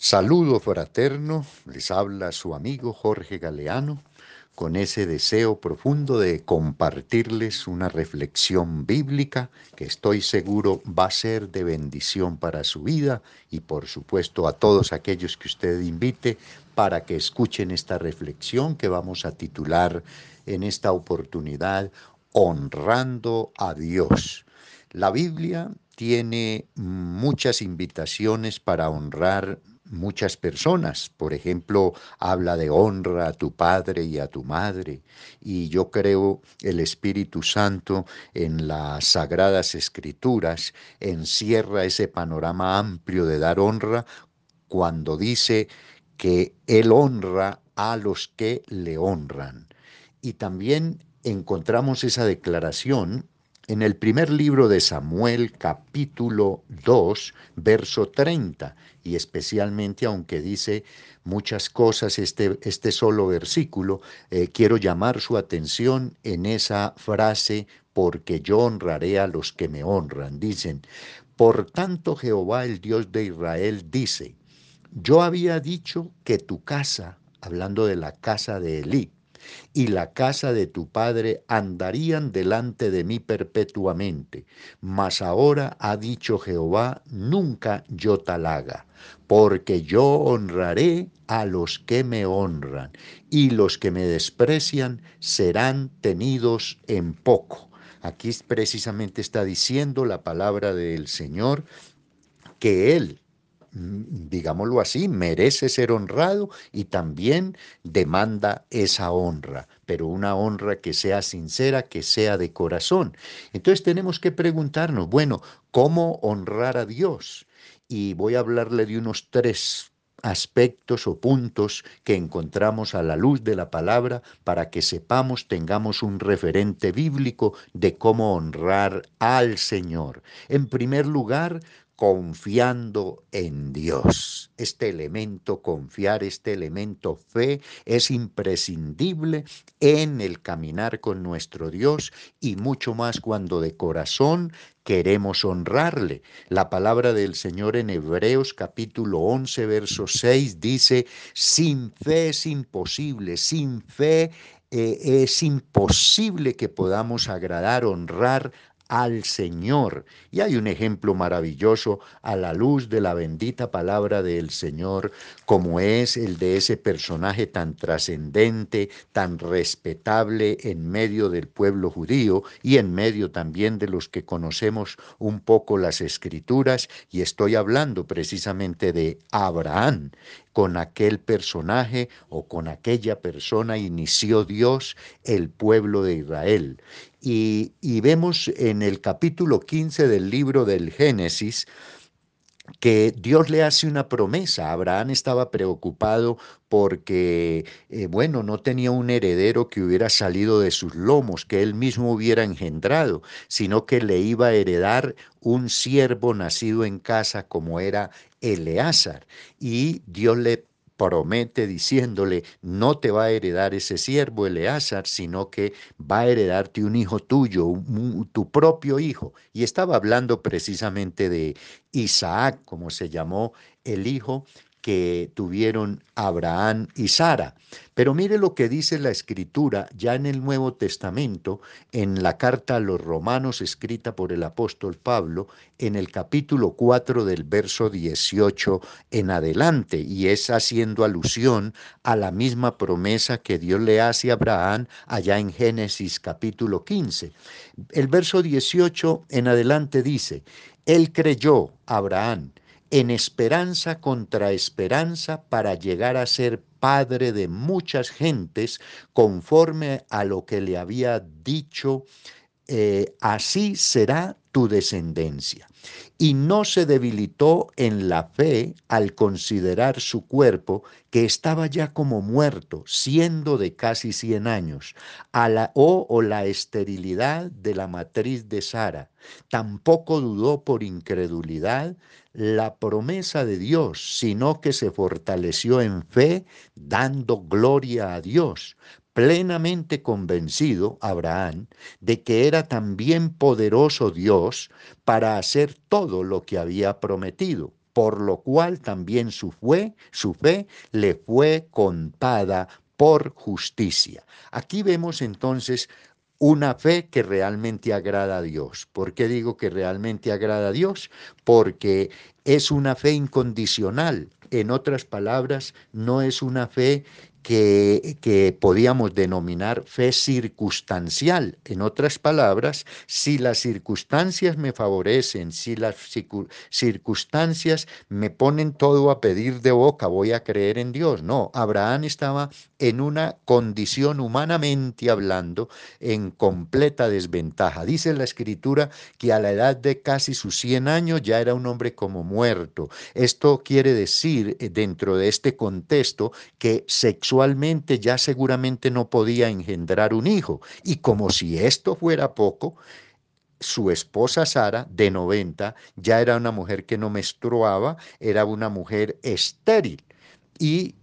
Saludo fraterno, les habla su amigo Jorge Galeano con ese deseo profundo de compartirles una reflexión bíblica que estoy seguro va a ser de bendición para su vida y por supuesto a todos aquellos que usted invite para que escuchen esta reflexión que vamos a titular en esta oportunidad Honrando a Dios. La Biblia tiene muchas invitaciones para honrar muchas personas. Por ejemplo, habla de honra a tu padre y a tu madre. Y yo creo el Espíritu Santo en las sagradas escrituras encierra ese panorama amplio de dar honra cuando dice que Él honra a los que le honran. Y también encontramos esa declaración en el primer libro de Samuel capítulo 2, verso 30, y especialmente aunque dice muchas cosas este, este solo versículo, eh, quiero llamar su atención en esa frase, porque yo honraré a los que me honran. Dicen, por tanto Jehová el Dios de Israel dice, yo había dicho que tu casa, hablando de la casa de Elí, y la casa de tu padre andarían delante de mí perpetuamente. Mas ahora ha dicho Jehová, nunca yo tal haga, porque yo honraré a los que me honran, y los que me desprecian serán tenidos en poco. Aquí precisamente está diciendo la palabra del Señor que Él digámoslo así, merece ser honrado y también demanda esa honra, pero una honra que sea sincera, que sea de corazón. Entonces tenemos que preguntarnos, bueno, ¿cómo honrar a Dios? Y voy a hablarle de unos tres aspectos o puntos que encontramos a la luz de la palabra para que sepamos, tengamos un referente bíblico de cómo honrar al Señor. En primer lugar, confiando en Dios. Este elemento, confiar, este elemento fe, es imprescindible en el caminar con nuestro Dios y mucho más cuando de corazón queremos honrarle. La palabra del Señor en Hebreos capítulo 11, verso 6 dice, sin fe es imposible, sin fe eh, es imposible que podamos agradar, honrar al Señor. Y hay un ejemplo maravilloso a la luz de la bendita palabra del Señor, como es el de ese personaje tan trascendente, tan respetable en medio del pueblo judío y en medio también de los que conocemos un poco las escrituras, y estoy hablando precisamente de Abraham. Con aquel personaje o con aquella persona inició Dios el pueblo de Israel. Y, vemos en el capítulo 15 del libro del Génesis, que Dios le hace una promesa. Abraham estaba preocupado porque, eh, bueno, no tenía un heredero que hubiera salido de sus lomos, que él mismo hubiera engendrado, sino que le iba a heredar un siervo nacido en casa como era Eleazar. Y Dios le promete diciéndole, no te va a heredar ese siervo Eleazar, sino que va a heredarte un hijo tuyo, tu propio hijo. Y estaba hablando precisamente de Isaac, como se llamó el hijo que tuvieron Abraham y Sara. Pero mire lo que dice la escritura ya en el Nuevo Testamento, en la carta a los romanos escrita por el apóstol Pablo, en el capítulo 4 del verso 18 en adelante, y es haciendo alusión a la misma promesa que Dios le hace a Abraham allá en Génesis capítulo 15. El verso 18 en adelante dice, Él creyó, Abraham, en esperanza contra esperanza para llegar a ser padre de muchas gentes conforme a lo que le había dicho, eh, así será tu descendencia. Y no se debilitó en la fe al considerar su cuerpo, que estaba ya como muerto, siendo de casi cien años, a la, o, o la esterilidad de la matriz de Sara. Tampoco dudó por incredulidad la promesa de Dios, sino que se fortaleció en fe, dando gloria a Dios, plenamente convencido, Abraham, de que era también poderoso Dios para hacer todo lo que había prometido. por lo cual también su fe, su fe le fue contada por justicia. Aquí vemos entonces una fe que realmente agrada a Dios. ¿Por qué digo que realmente agrada a Dios? Porque es una fe incondicional. En otras palabras, no es una fe que, podíamos denominar fe circunstancial. En otras palabras, si las circunstancias me favorecen, si las circunstancias me ponen todo a pedir de boca, voy a creer en Dios. No, Abraham estaba en una condición humanamente hablando en completa desventaja. Dice la escritura que a la edad de casi sus 100 años ya era un hombre como muerto. Esto quiere decir, eh, dentro de este contexto, que sexualmente ya seguramente no podía engendrar un hijo. Y como si esto fuera poco, su esposa Sara, de 90, ya era una mujer que no menstruaba, era una mujer estéril. Y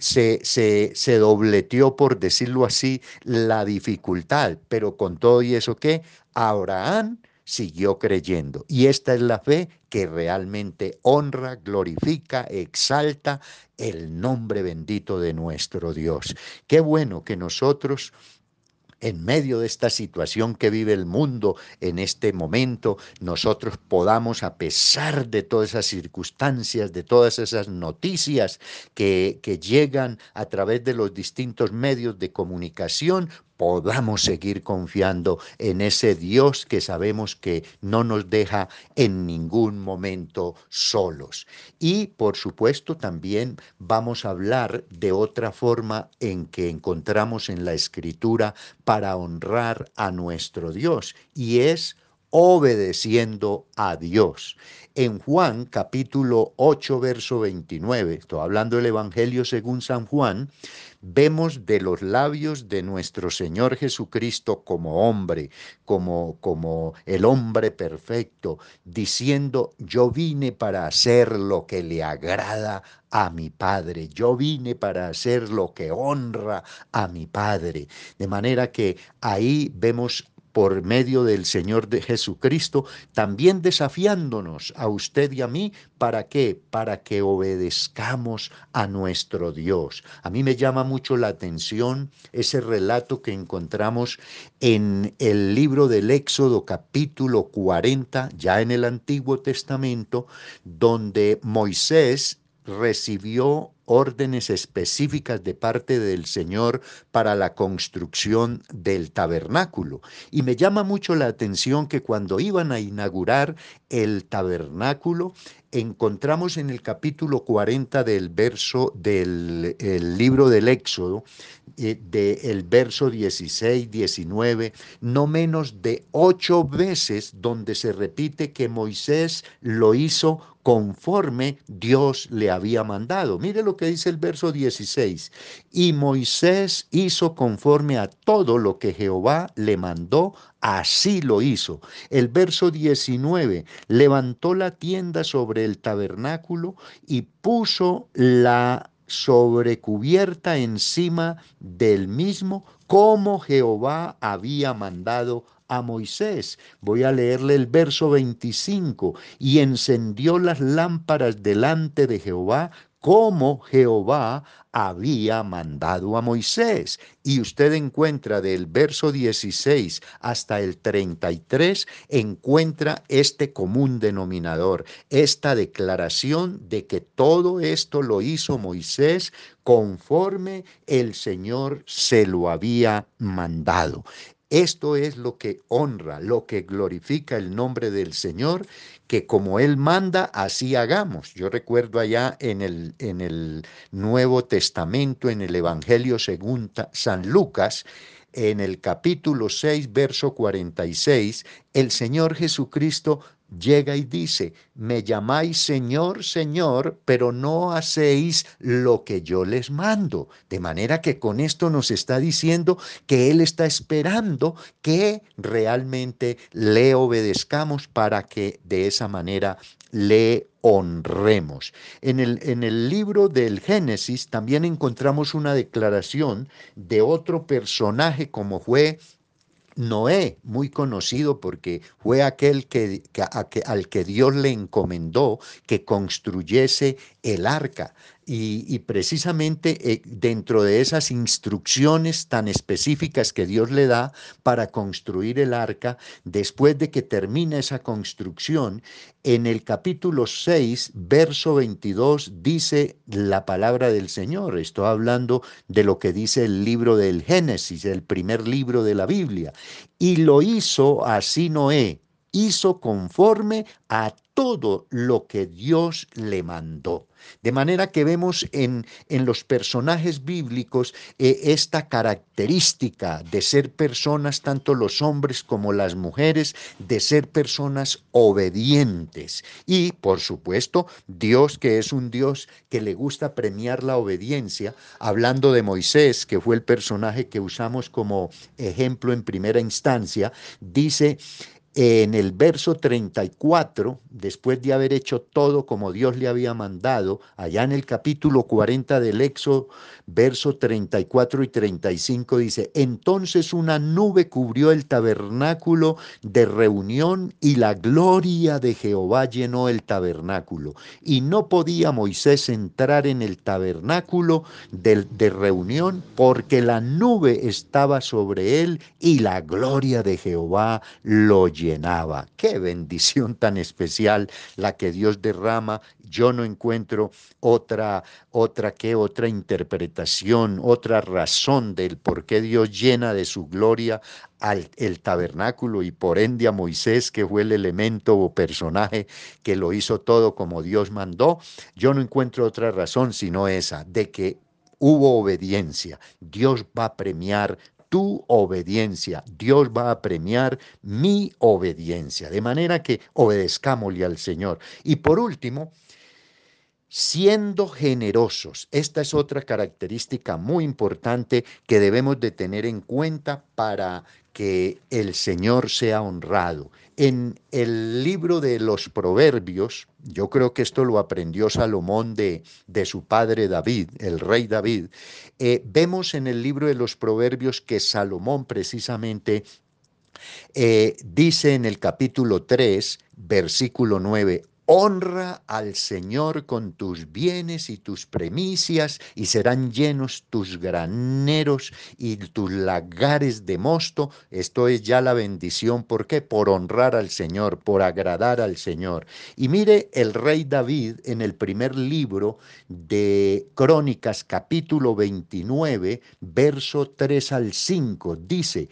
se, se, se, dobleteó, por decirlo así, la dificultad. Pero con todo y eso, ¿qué? Abraham siguió creyendo. Y esta es la fe que realmente honra, glorifica, exalta el nombre bendito de nuestro Dios. Qué bueno que nosotros en medio de esta situación que vive el mundo en este momento, nosotros podamos, a pesar de todas esas circunstancias, de todas esas noticias que, que llegan a través de los distintos medios de comunicación, podamos seguir confiando en ese Dios que sabemos que no nos deja en ningún momento solos. Y por supuesto también vamos a hablar de otra forma en que encontramos en la escritura para honrar a nuestro Dios y es obedeciendo a Dios. En Juan capítulo 8, verso 29, estoy hablando del Evangelio según San Juan, vemos de los labios de nuestro Señor Jesucristo como hombre, como, como el hombre perfecto, diciendo, yo vine para hacer lo que le agrada a mi Padre, yo vine para hacer lo que honra a mi Padre. De manera que ahí vemos por medio del Señor de Jesucristo, también desafiándonos a usted y a mí, ¿para qué? Para que obedezcamos a nuestro Dios. A mí me llama mucho la atención ese relato que encontramos en el libro del Éxodo capítulo 40, ya en el Antiguo Testamento, donde Moisés recibió órdenes específicas de parte del Señor para la construcción del tabernáculo. Y me llama mucho la atención que cuando iban a inaugurar el tabernáculo, encontramos en el capítulo 40 del verso del libro del Éxodo, eh, del verso 16, 19, no menos de ocho veces donde se repite que Moisés lo hizo conforme Dios le había mandado. Mire lo que dice el verso 16. Y Moisés hizo conforme a todo lo que Jehová le mandó, así lo hizo. El verso 19, levantó la tienda sobre el tabernáculo y puso la sobrecubierta encima del mismo como Jehová había mandado a Moisés. Voy a leerle el verso 25. Y encendió las lámparas delante de Jehová como Jehová había mandado a Moisés. Y usted encuentra del verso 16 hasta el 33, encuentra este común denominador, esta declaración de que todo esto lo hizo Moisés conforme el Señor se lo había mandado. Esto es lo que honra, lo que glorifica el nombre del Señor, que como Él manda, así hagamos. Yo recuerdo allá en el, en el Nuevo Testamento, en el Evangelio según San Lucas, en el capítulo 6, verso 46, el Señor Jesucristo llega y dice, me llamáis Señor, Señor, pero no hacéis lo que yo les mando. De manera que con esto nos está diciendo que Él está esperando que realmente le obedezcamos para que de esa manera le honremos. En el, en el libro del Génesis también encontramos una declaración de otro personaje como fue Noé, muy conocido porque fue aquel que, al que Dios le encomendó que construyese el arca. Y, precisamente eh, dentro de esas instrucciones tan específicas que Dios le da para construir el arca, después de que termina esa construcción, en el capítulo 6, verso 22, dice la palabra del Señor. Estoy hablando de lo que dice el libro del Génesis, el primer libro de la Biblia. Y lo hizo así Noé, hizo conforme a todo lo que Dios le mandó. De manera que vemos en, en los personajes bíblicos eh, esta característica de ser personas, tanto los hombres como las mujeres, de ser personas obedientes. Y, por supuesto, Dios, que es un Dios que le gusta premiar la obediencia, hablando de Moisés, que fue el personaje que usamos como ejemplo en primera instancia, dice, en el verso 34, después de haber hecho todo como Dios le había mandado, allá en el capítulo 40 del Éxodo, verso 34 y 35 dice, entonces una nube cubrió el tabernáculo de reunión y la gloria de Jehová llenó el tabernáculo. Y no podía Moisés entrar en el tabernáculo de, de reunión porque la nube estaba sobre él y la gloria de Jehová lo Qué bendición tan especial la que Dios derrama. Yo no encuentro otra, otra que otra interpretación, otra razón del por qué Dios llena de su gloria al el tabernáculo y por ende a Moisés, que fue el elemento o personaje que lo hizo todo como Dios mandó. Yo no encuentro otra razón sino esa, de que hubo obediencia. Dios va a premiar tu obediencia. Dios va a premiar mi obediencia. De manera que obedezcámosle al Señor. Y por último, siendo generosos. Esta es otra característica muy importante que debemos de tener en cuenta para que el Señor sea honrado. En el libro de los Proverbios, yo creo que esto lo aprendió Salomón de, de su padre David, el rey David, eh, vemos en el libro de los Proverbios que Salomón precisamente eh, dice en el capítulo 3, versículo 9, Honra al Señor con tus bienes y tus premicias, y serán llenos tus graneros y tus lagares de mosto. Esto es ya la bendición. ¿Por qué? Por honrar al Señor, por agradar al Señor. Y mire el rey David en el primer libro de Crónicas, capítulo 29, verso 3 al 5, dice,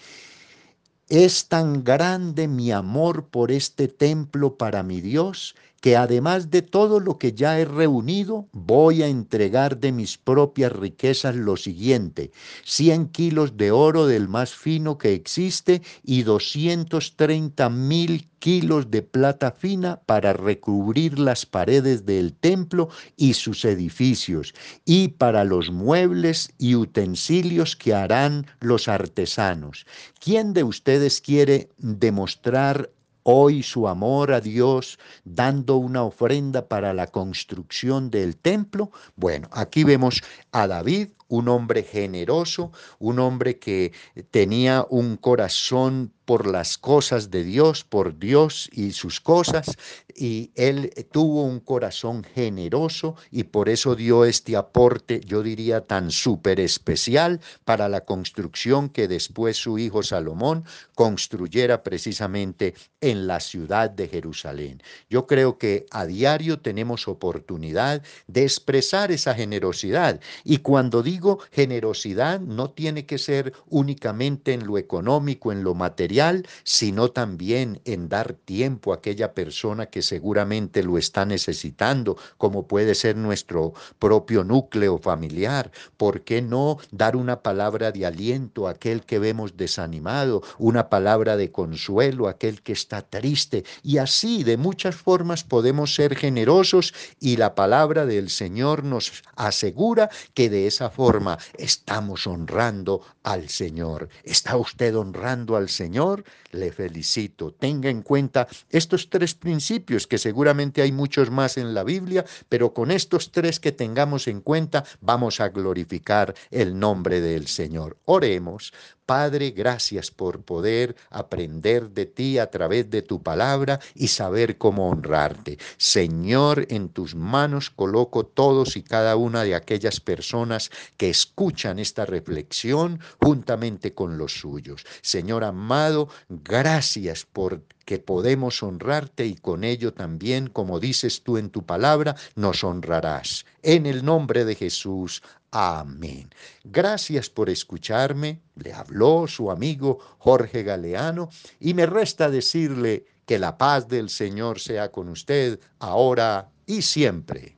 es tan grande mi amor por este templo para mi Dios que además de todo lo que ya he reunido, voy a entregar de mis propias riquezas lo siguiente, 100 kilos de oro del más fino que existe y 230 mil kilos de plata fina para recubrir las paredes del templo y sus edificios, y para los muebles y utensilios que harán los artesanos. ¿Quién de ustedes quiere demostrar hoy su amor a Dios dando una ofrenda para la construcción del templo? Bueno, aquí vemos a David, un hombre generoso, un hombre que tenía un corazón por las cosas de Dios, por Dios y sus cosas, y él tuvo un corazón generoso y por eso dio este aporte, yo diría, tan súper especial para la construcción que después su hijo Salomón construyera precisamente en la ciudad de Jerusalén. Yo creo que a diario tenemos oportunidad de expresar esa generosidad y cuando digo generosidad no tiene que ser únicamente en lo económico, en lo material, sino también en dar tiempo a aquella persona que seguramente lo está necesitando, como puede ser nuestro propio núcleo familiar. ¿Por qué no dar una palabra de aliento a aquel que vemos desanimado, una palabra de consuelo a aquel que está triste? Y así, de muchas formas, podemos ser generosos y la palabra del Señor nos asegura que de esa estamos honrando al Señor. ¿Está usted honrando al Señor? le felicito. Tenga en cuenta estos tres principios, que seguramente hay muchos más en la Biblia, pero con estos tres que tengamos en cuenta vamos a glorificar el nombre del Señor. Oremos. Padre, gracias por poder aprender de ti a través de tu palabra y saber cómo honrarte. Señor, en tus manos coloco todos y cada una de aquellas personas que escuchan esta reflexión juntamente con los suyos. Señor amado, gracias por que podemos honrarte y con ello también, como dices tú en tu palabra, nos honrarás. En el nombre de Jesús. Amén. Gracias por escucharme. Le habló su amigo Jorge Galeano y me resta decirle que la paz del Señor sea con usted ahora y siempre.